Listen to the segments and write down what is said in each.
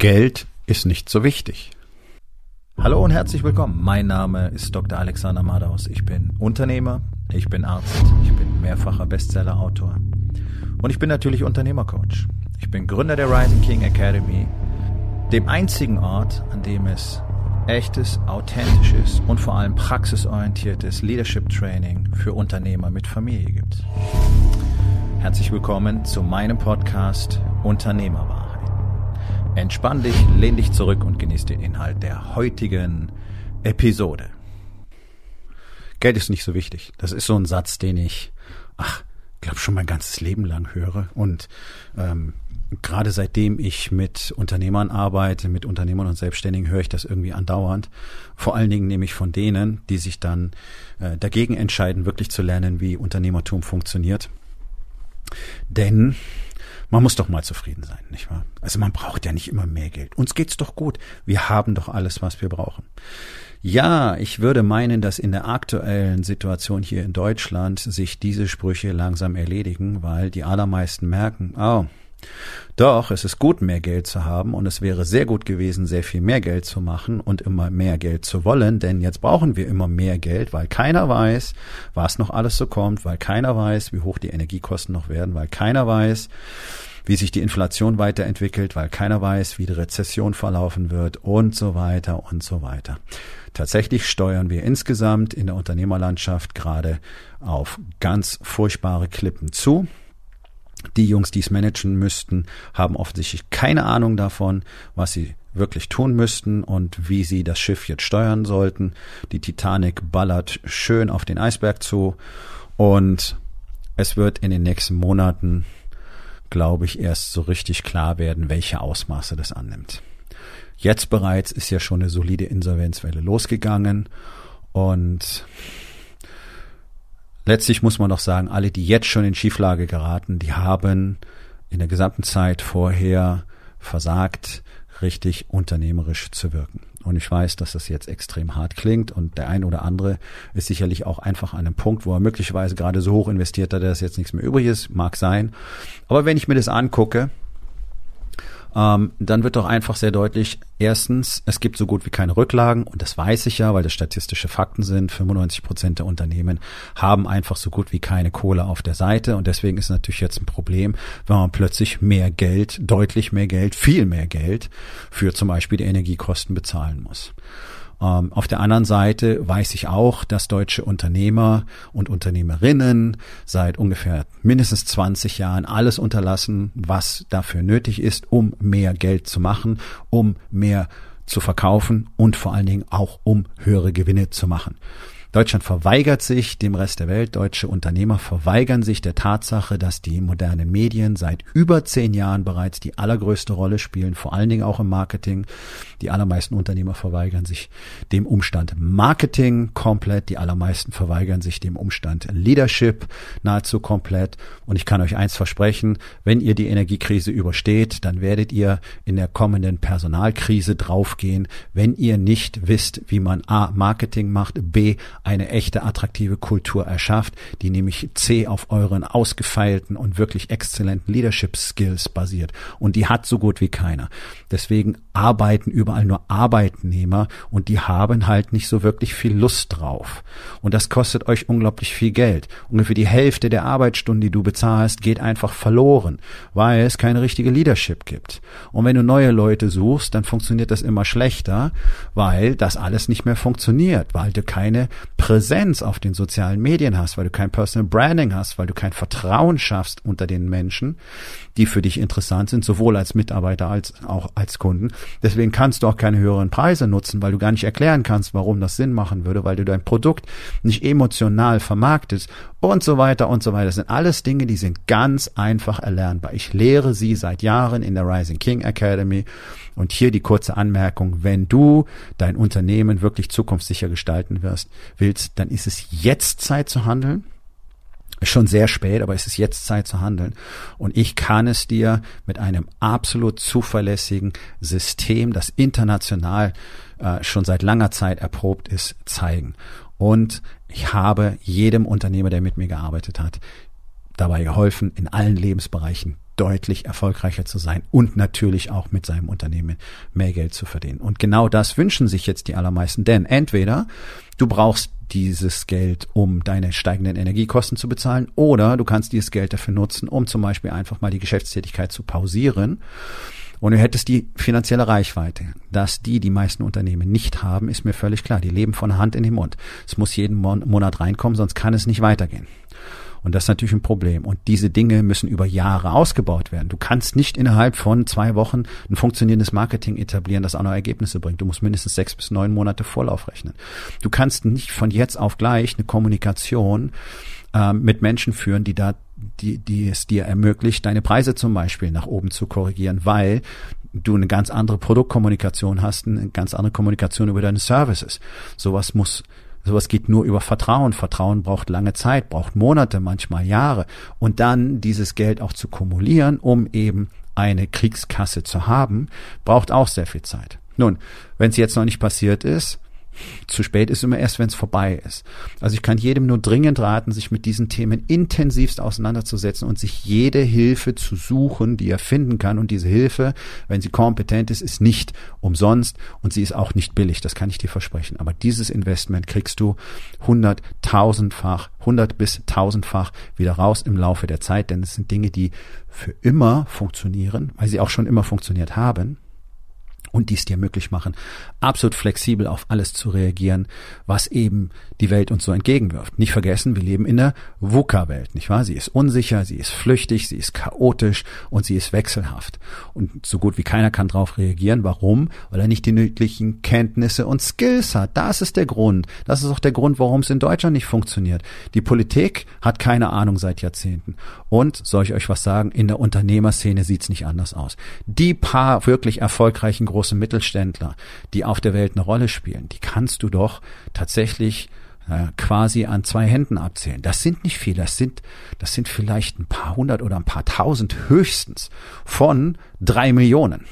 Geld ist nicht so wichtig. Hallo und herzlich willkommen. Mein Name ist Dr. Alexander Madaus. Ich bin Unternehmer, ich bin Arzt, ich bin mehrfacher Bestsellerautor und ich bin natürlich Unternehmercoach. Ich bin Gründer der Rising King Academy, dem einzigen Ort, an dem es echtes, authentisches und vor allem praxisorientiertes Leadership Training für Unternehmer mit Familie gibt. Herzlich willkommen zu meinem Podcast Unternehmerwahl. Entspann dich, lehn dich zurück und genieß den Inhalt der heutigen Episode. Geld ist nicht so wichtig. Das ist so ein Satz, den ich, ach, glaube schon mein ganzes Leben lang höre. Und ähm, gerade seitdem ich mit Unternehmern arbeite, mit Unternehmern und Selbstständigen, höre ich das irgendwie andauernd. Vor allen Dingen nämlich von denen, die sich dann äh, dagegen entscheiden, wirklich zu lernen, wie Unternehmertum funktioniert. Denn man muss doch mal zufrieden sein, nicht wahr? Also man braucht ja nicht immer mehr Geld. Uns geht's doch gut. Wir haben doch alles, was wir brauchen. Ja, ich würde meinen, dass in der aktuellen Situation hier in Deutschland sich diese Sprüche langsam erledigen, weil die allermeisten merken, oh, doch, es ist gut, mehr Geld zu haben und es wäre sehr gut gewesen, sehr viel mehr Geld zu machen und immer mehr Geld zu wollen, denn jetzt brauchen wir immer mehr Geld, weil keiner weiß, was noch alles so kommt, weil keiner weiß, wie hoch die Energiekosten noch werden, weil keiner weiß, wie sich die Inflation weiterentwickelt, weil keiner weiß, wie die Rezession verlaufen wird und so weiter und so weiter. Tatsächlich steuern wir insgesamt in der Unternehmerlandschaft gerade auf ganz furchtbare Klippen zu. Die Jungs, die es managen müssten, haben offensichtlich keine Ahnung davon, was sie wirklich tun müssten und wie sie das Schiff jetzt steuern sollten. Die Titanic ballert schön auf den Eisberg zu und es wird in den nächsten Monaten, glaube ich, erst so richtig klar werden, welche Ausmaße das annimmt. Jetzt bereits ist ja schon eine solide Insolvenzwelle losgegangen und letztlich muss man doch sagen, alle, die jetzt schon in Schieflage geraten, die haben in der gesamten Zeit vorher versagt, richtig unternehmerisch zu wirken. Und ich weiß, dass das jetzt extrem hart klingt und der ein oder andere ist sicherlich auch einfach an einem Punkt, wo er möglicherweise gerade so hoch investiert hat, dass jetzt nichts mehr übrig ist, mag sein. Aber wenn ich mir das angucke, ähm, dann wird doch einfach sehr deutlich, erstens, es gibt so gut wie keine Rücklagen und das weiß ich ja, weil das statistische Fakten sind. 95 Prozent der Unternehmen haben einfach so gut wie keine Kohle auf der Seite und deswegen ist natürlich jetzt ein Problem, wenn man plötzlich mehr Geld, deutlich mehr Geld, viel mehr Geld für zum Beispiel die Energiekosten bezahlen muss. Ähm, auf der anderen Seite weiß ich auch, dass deutsche Unternehmer und Unternehmerinnen seit ungefähr mindestens 20 Jahren alles unterlassen, was dafür nötig ist, um mehr Geld zu machen, um mehr zu verkaufen und vor allen Dingen auch um höhere Gewinne zu machen. Deutschland verweigert sich dem Rest der Welt. Deutsche Unternehmer verweigern sich der Tatsache, dass die modernen Medien seit über zehn Jahren bereits die allergrößte Rolle spielen, vor allen Dingen auch im Marketing. Die allermeisten Unternehmer verweigern sich dem Umstand Marketing komplett. Die allermeisten verweigern sich dem Umstand Leadership nahezu komplett. Und ich kann euch eins versprechen, wenn ihr die Energiekrise übersteht, dann werdet ihr in der kommenden Personalkrise draufgehen, wenn ihr nicht wisst, wie man A, Marketing macht, B, eine echte attraktive Kultur erschafft, die nämlich C auf euren ausgefeilten und wirklich exzellenten Leadership Skills basiert. Und die hat so gut wie keiner. Deswegen arbeiten überall nur Arbeitnehmer und die haben halt nicht so wirklich viel Lust drauf. Und das kostet euch unglaublich viel Geld. Ungefähr die Hälfte der Arbeitsstunden, die du bezahlst, geht einfach verloren, weil es keine richtige Leadership gibt. Und wenn du neue Leute suchst, dann funktioniert das immer schlechter, weil das alles nicht mehr funktioniert, weil du keine Präsenz auf den sozialen Medien hast, weil du kein Personal Branding hast, weil du kein Vertrauen schaffst unter den Menschen, die für dich interessant sind, sowohl als Mitarbeiter als auch als Kunden. Deswegen kannst du auch keine höheren Preise nutzen, weil du gar nicht erklären kannst, warum das Sinn machen würde, weil du dein Produkt nicht emotional vermarktest und so weiter und so weiter. Das sind alles Dinge, die sind ganz einfach erlernbar. Ich lehre sie seit Jahren in der Rising King Academy und hier die kurze Anmerkung, wenn du dein Unternehmen wirklich zukunftssicher gestalten wirst, willst, dann ist es jetzt Zeit zu handeln. Schon sehr spät, aber es ist jetzt Zeit zu handeln. Und ich kann es dir mit einem absolut zuverlässigen System, das international äh, schon seit langer Zeit erprobt ist, zeigen. Und ich habe jedem Unternehmer, der mit mir gearbeitet hat, dabei geholfen, in allen Lebensbereichen deutlich erfolgreicher zu sein und natürlich auch mit seinem Unternehmen mehr Geld zu verdienen. Und genau das wünschen sich jetzt die allermeisten, denn entweder du brauchst dieses Geld, um deine steigenden Energiekosten zu bezahlen, oder du kannst dieses Geld dafür nutzen, um zum Beispiel einfach mal die Geschäftstätigkeit zu pausieren und du hättest die finanzielle Reichweite. Dass die die meisten Unternehmen nicht haben, ist mir völlig klar. Die leben von Hand in den Mund. Es muss jeden Monat reinkommen, sonst kann es nicht weitergehen. Und das ist natürlich ein Problem. Und diese Dinge müssen über Jahre ausgebaut werden. Du kannst nicht innerhalb von zwei Wochen ein funktionierendes Marketing etablieren, das auch noch Ergebnisse bringt. Du musst mindestens sechs bis neun Monate Vorlauf rechnen. Du kannst nicht von jetzt auf gleich eine Kommunikation äh, mit Menschen führen, die da die, die es dir ermöglicht, deine Preise zum Beispiel nach oben zu korrigieren, weil du eine ganz andere Produktkommunikation hast, eine ganz andere Kommunikation über deine Services. Sowas muss Sowas geht nur über Vertrauen. Vertrauen braucht lange Zeit, braucht Monate, manchmal Jahre. Und dann dieses Geld auch zu kumulieren, um eben eine Kriegskasse zu haben, braucht auch sehr viel Zeit. Nun, wenn es jetzt noch nicht passiert ist, zu spät ist immer erst, wenn es vorbei ist. Also ich kann jedem nur dringend raten, sich mit diesen Themen intensivst auseinanderzusetzen und sich jede Hilfe zu suchen, die er finden kann. Und diese Hilfe, wenn sie kompetent ist, ist nicht umsonst und sie ist auch nicht billig. Das kann ich dir versprechen. Aber dieses Investment kriegst du hunderttausendfach, hundert bis tausendfach wieder raus im Laufe der Zeit, denn es sind Dinge, die für immer funktionieren, weil sie auch schon immer funktioniert haben und dies dir möglich machen, absolut flexibel auf alles zu reagieren, was eben die Welt uns so entgegenwirft. Nicht vergessen, wir leben in der VUCA-Welt, nicht wahr? Sie ist unsicher, sie ist flüchtig, sie ist chaotisch und sie ist wechselhaft. Und so gut wie keiner kann darauf reagieren. Warum? Weil er nicht die nötigen Kenntnisse und Skills hat. Das ist der Grund. Das ist auch der Grund, warum es in Deutschland nicht funktioniert. Die Politik hat keine Ahnung seit Jahrzehnten. Und, soll ich euch was sagen, in der Unternehmerszene sieht's nicht anders aus. Die paar wirklich erfolgreichen großen Mittelständler, die auf der Welt eine Rolle spielen, die kannst du doch tatsächlich quasi an zwei Händen abzählen. Das sind nicht viele, das sind, das sind vielleicht ein paar hundert oder ein paar tausend höchstens von drei Millionen.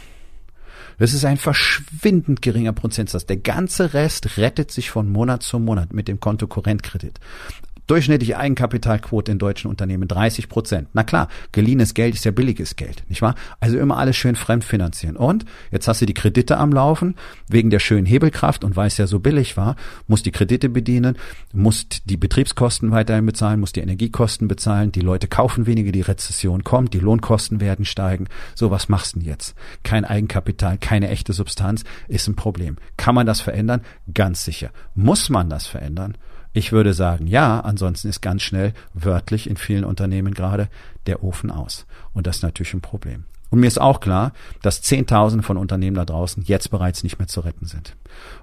Das ist ein verschwindend geringer Prozentsatz. Der ganze Rest rettet sich von Monat zu Monat mit dem Kontokorrentkredit. Durchschnittliche Eigenkapitalquote in deutschen Unternehmen 30 Prozent. Na klar, geliehenes Geld ist ja billiges Geld, nicht wahr? Also immer alles schön fremdfinanzieren. Und jetzt hast du die Kredite am Laufen, wegen der schönen Hebelkraft und weil es ja so billig war, musst die Kredite bedienen, musst die Betriebskosten weiterhin bezahlen, musst die Energiekosten bezahlen, die Leute kaufen weniger, die Rezession kommt, die Lohnkosten werden steigen. So, was machst du denn jetzt? Kein Eigenkapital, keine echte Substanz, ist ein Problem. Kann man das verändern? Ganz sicher. Muss man das verändern? Ich würde sagen, ja, ansonsten ist ganz schnell wörtlich in vielen Unternehmen gerade der Ofen aus. Und das ist natürlich ein Problem. Und mir ist auch klar, dass Zehntausende von Unternehmen da draußen jetzt bereits nicht mehr zu retten sind.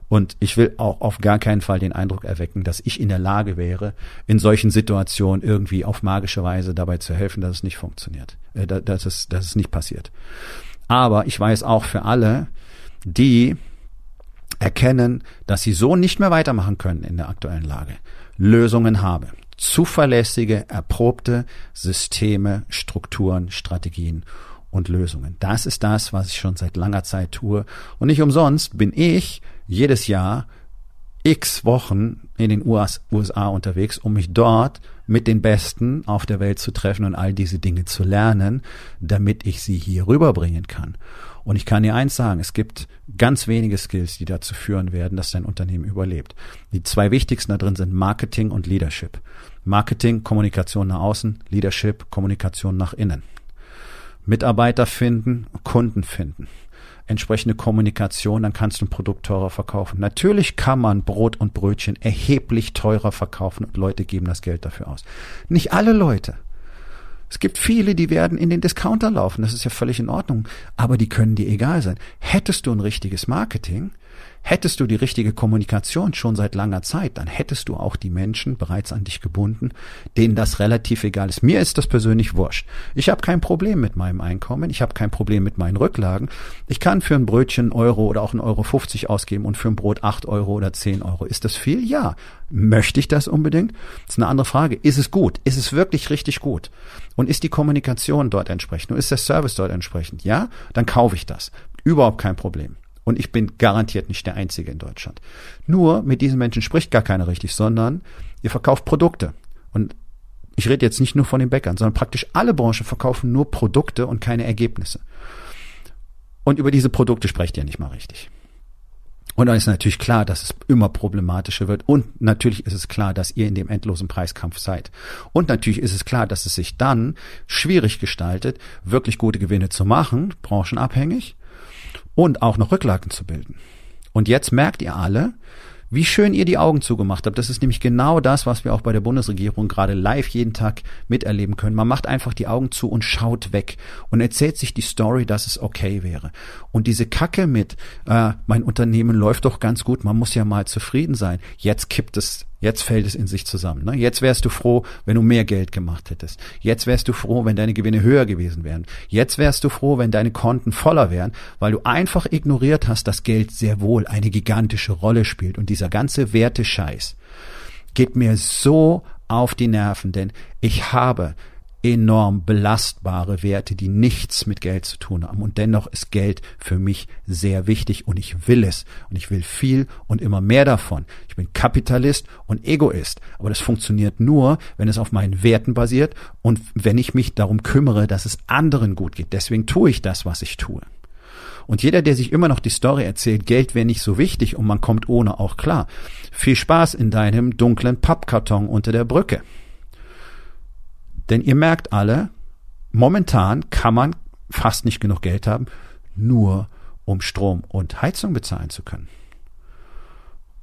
Und ich will auch auf gar keinen Fall den Eindruck erwecken, dass ich in der Lage wäre, in solchen Situationen irgendwie auf magische Weise dabei zu helfen, dass es nicht funktioniert, äh, dass, es, dass es nicht passiert. Aber ich weiß auch für alle, die erkennen, dass sie so nicht mehr weitermachen können in der aktuellen Lage, Lösungen habe. Zuverlässige, erprobte Systeme, Strukturen, Strategien und Lösungen. Das ist das, was ich schon seit langer Zeit tue. Und nicht umsonst bin ich jedes Jahr x Wochen in den USA unterwegs, um mich dort mit den Besten auf der Welt zu treffen und all diese Dinge zu lernen, damit ich sie hier rüberbringen kann. Und ich kann dir eins sagen, es gibt ganz wenige Skills, die dazu führen werden, dass dein Unternehmen überlebt. Die zwei wichtigsten da drin sind Marketing und Leadership. Marketing, Kommunikation nach außen, Leadership, Kommunikation nach innen. Mitarbeiter finden, Kunden finden entsprechende Kommunikation, dann kannst du ein Produkt teurer verkaufen. Natürlich kann man Brot und Brötchen erheblich teurer verkaufen und Leute geben das Geld dafür aus. Nicht alle Leute. Es gibt viele, die werden in den Discounter laufen. Das ist ja völlig in Ordnung. Aber die können dir egal sein. Hättest du ein richtiges Marketing, Hättest du die richtige Kommunikation schon seit langer Zeit, dann hättest du auch die Menschen bereits an dich gebunden, denen das relativ egal ist. Mir ist das persönlich wurscht. Ich habe kein Problem mit meinem Einkommen, ich habe kein Problem mit meinen Rücklagen. Ich kann für ein Brötchen Euro oder auch ein Euro 50 ausgeben und für ein Brot acht Euro oder zehn Euro. Ist das viel? Ja. Möchte ich das unbedingt? Das ist eine andere Frage. Ist es gut? Ist es wirklich richtig gut? Und ist die Kommunikation dort entsprechend? Und ist der Service dort entsprechend? Ja? Dann kaufe ich das. Überhaupt kein Problem. Und ich bin garantiert nicht der Einzige in Deutschland. Nur mit diesen Menschen spricht gar keiner richtig, sondern ihr verkauft Produkte. Und ich rede jetzt nicht nur von den Bäckern, sondern praktisch alle Branchen verkaufen nur Produkte und keine Ergebnisse. Und über diese Produkte sprecht ihr nicht mal richtig. Und dann ist natürlich klar, dass es immer problematischer wird. Und natürlich ist es klar, dass ihr in dem endlosen Preiskampf seid. Und natürlich ist es klar, dass es sich dann schwierig gestaltet, wirklich gute Gewinne zu machen, branchenabhängig, und auch noch Rücklagen zu bilden. Und jetzt merkt ihr alle, wie schön ihr die Augen zugemacht habt. Das ist nämlich genau das, was wir auch bei der Bundesregierung gerade live jeden Tag miterleben können. Man macht einfach die Augen zu und schaut weg und erzählt sich die Story, dass es okay wäre. Und diese Kacke mit, äh, mein Unternehmen läuft doch ganz gut, man muss ja mal zufrieden sein. Jetzt kippt es Jetzt fällt es in sich zusammen. Ne? Jetzt wärst du froh, wenn du mehr Geld gemacht hättest. Jetzt wärst du froh, wenn deine Gewinne höher gewesen wären. Jetzt wärst du froh, wenn deine Konten voller wären, weil du einfach ignoriert hast, dass Geld sehr wohl eine gigantische Rolle spielt. Und dieser ganze Wertescheiß geht mir so auf die Nerven, denn ich habe enorm belastbare Werte, die nichts mit Geld zu tun haben. Und dennoch ist Geld für mich sehr wichtig und ich will es. Und ich will viel und immer mehr davon. Ich bin Kapitalist und Egoist. Aber das funktioniert nur, wenn es auf meinen Werten basiert und wenn ich mich darum kümmere, dass es anderen gut geht. Deswegen tue ich das, was ich tue. Und jeder, der sich immer noch die Story erzählt, Geld wäre nicht so wichtig und man kommt ohne auch klar. Viel Spaß in deinem dunklen Pappkarton unter der Brücke. Denn ihr merkt alle, momentan kann man fast nicht genug Geld haben, nur um Strom und Heizung bezahlen zu können.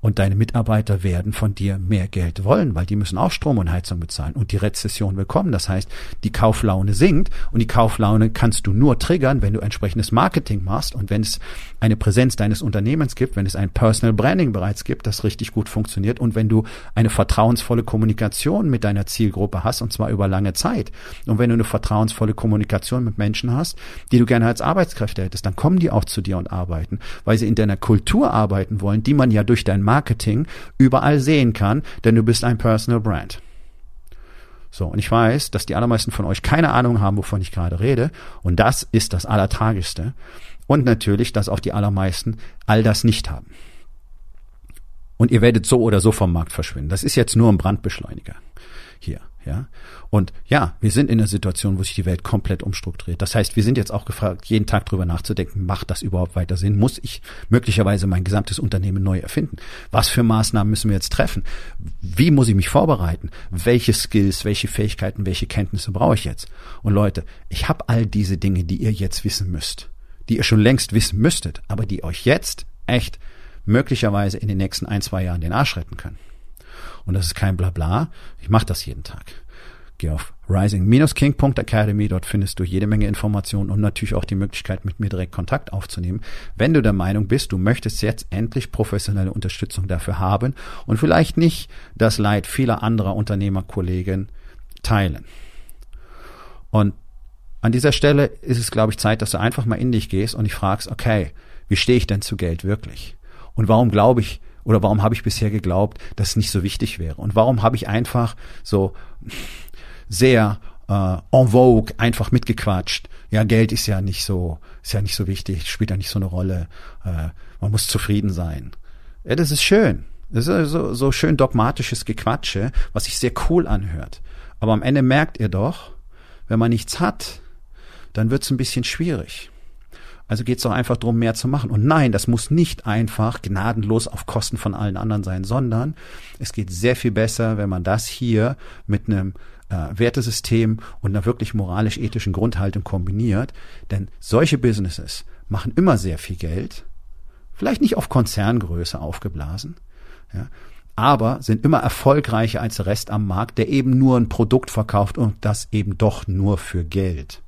Und deine Mitarbeiter werden von dir mehr Geld wollen, weil die müssen auch Strom und Heizung bezahlen. Und die Rezession will kommen. Das heißt, die Kauflaune sinkt und die Kauflaune kannst du nur triggern, wenn du entsprechendes Marketing machst und wenn es eine Präsenz deines Unternehmens gibt, wenn es ein Personal Branding bereits gibt, das richtig gut funktioniert und wenn du eine vertrauensvolle Kommunikation mit deiner Zielgruppe hast und zwar über lange Zeit. Und wenn du eine vertrauensvolle Kommunikation mit Menschen hast, die du gerne als Arbeitskräfte hättest, dann kommen die auch zu dir und arbeiten, weil sie in deiner Kultur arbeiten wollen, die man ja durch dein Marketing überall sehen kann, denn du bist ein Personal Brand. So, und ich weiß, dass die allermeisten von euch keine Ahnung haben, wovon ich gerade rede. Und das ist das Allertragischste. Und natürlich, dass auch die allermeisten all das nicht haben. Und ihr werdet so oder so vom Markt verschwinden. Das ist jetzt nur ein Brandbeschleuniger hier. Ja. Und ja, wir sind in einer Situation, wo sich die Welt komplett umstrukturiert. Das heißt, wir sind jetzt auch gefragt, jeden Tag drüber nachzudenken, macht das überhaupt weiter Sinn? Muss ich möglicherweise mein gesamtes Unternehmen neu erfinden? Was für Maßnahmen müssen wir jetzt treffen? Wie muss ich mich vorbereiten? Welche Skills, welche Fähigkeiten, welche Kenntnisse brauche ich jetzt? Und Leute, ich habe all diese Dinge, die ihr jetzt wissen müsst, die ihr schon längst wissen müsstet, aber die euch jetzt echt möglicherweise in den nächsten ein, zwei Jahren den Arsch retten können. Und das ist kein Blabla. Ich mache das jeden Tag. Geh auf rising-king.academy, dort findest du jede Menge Informationen und natürlich auch die Möglichkeit, mit mir direkt Kontakt aufzunehmen. Wenn du der Meinung bist, du möchtest jetzt endlich professionelle Unterstützung dafür haben und vielleicht nicht das Leid vieler anderer Unternehmerkollegen teilen. Und an dieser Stelle ist es, glaube ich, Zeit, dass du einfach mal in dich gehst und dich fragst, okay, wie stehe ich denn zu Geld wirklich? Und warum glaube ich, oder warum habe ich bisher geglaubt, dass es nicht so wichtig wäre? Und warum habe ich einfach so sehr äh, en vogue einfach mitgequatscht? Ja, Geld ist ja nicht so, ist ja nicht so wichtig, spielt ja nicht so eine Rolle. Äh, man muss zufrieden sein. Ja, das ist schön. Das ist so, so schön dogmatisches Gequatsche, was sich sehr cool anhört. Aber am Ende merkt ihr doch, wenn man nichts hat, dann wird's ein bisschen schwierig. Also geht es doch einfach darum, mehr zu machen. Und nein, das muss nicht einfach gnadenlos auf Kosten von allen anderen sein, sondern es geht sehr viel besser, wenn man das hier mit einem äh, Wertesystem und einer wirklich moralisch-ethischen Grundhaltung kombiniert. Denn solche Businesses machen immer sehr viel Geld, vielleicht nicht auf Konzerngröße aufgeblasen, ja, aber sind immer erfolgreicher als der Rest am Markt, der eben nur ein Produkt verkauft und das eben doch nur für Geld.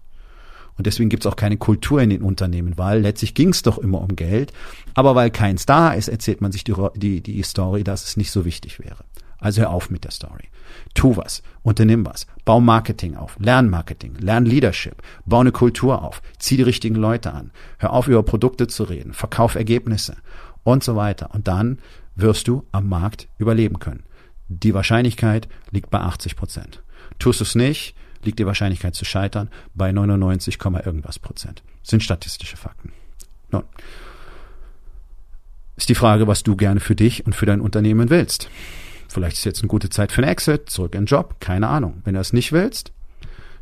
Und deswegen gibt's auch keine Kultur in den Unternehmen, weil letztlich ging's doch immer um Geld. Aber weil keins da ist, erzählt man sich die, die, die Story, dass es nicht so wichtig wäre. Also hör auf mit der Story. Tu was, unternimm was, bau Marketing auf, lern Marketing, lern Leadership, bau eine Kultur auf, zieh die richtigen Leute an, hör auf über Produkte zu reden, verkauf Ergebnisse und so weiter. Und dann wirst du am Markt überleben können. Die Wahrscheinlichkeit liegt bei 80 Prozent. Tust du es nicht, liegt die Wahrscheinlichkeit zu scheitern bei 99, irgendwas Prozent. Das sind statistische Fakten. Nun, ist die Frage, was du gerne für dich und für dein Unternehmen willst. Vielleicht ist jetzt eine gute Zeit für einen Exit, zurück in den Job, keine Ahnung. Wenn du das nicht willst,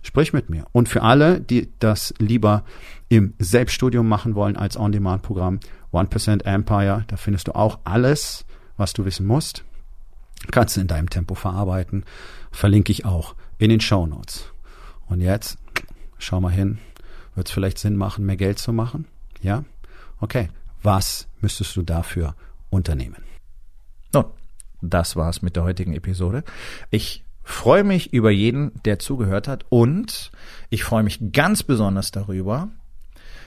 sprich mit mir. Und für alle, die das lieber im Selbststudium machen wollen als On-Demand-Programm, 1% Empire, da findest du auch alles, was du wissen musst. Kannst du in deinem Tempo verarbeiten. Verlinke ich auch in den Show Notes. Und jetzt, schau mal hin, wird es vielleicht Sinn machen, mehr Geld zu machen? Ja? Okay. Was müsstest du dafür unternehmen? Nun, das war's mit der heutigen Episode. Ich freue mich über jeden, der zugehört hat und ich freue mich ganz besonders darüber,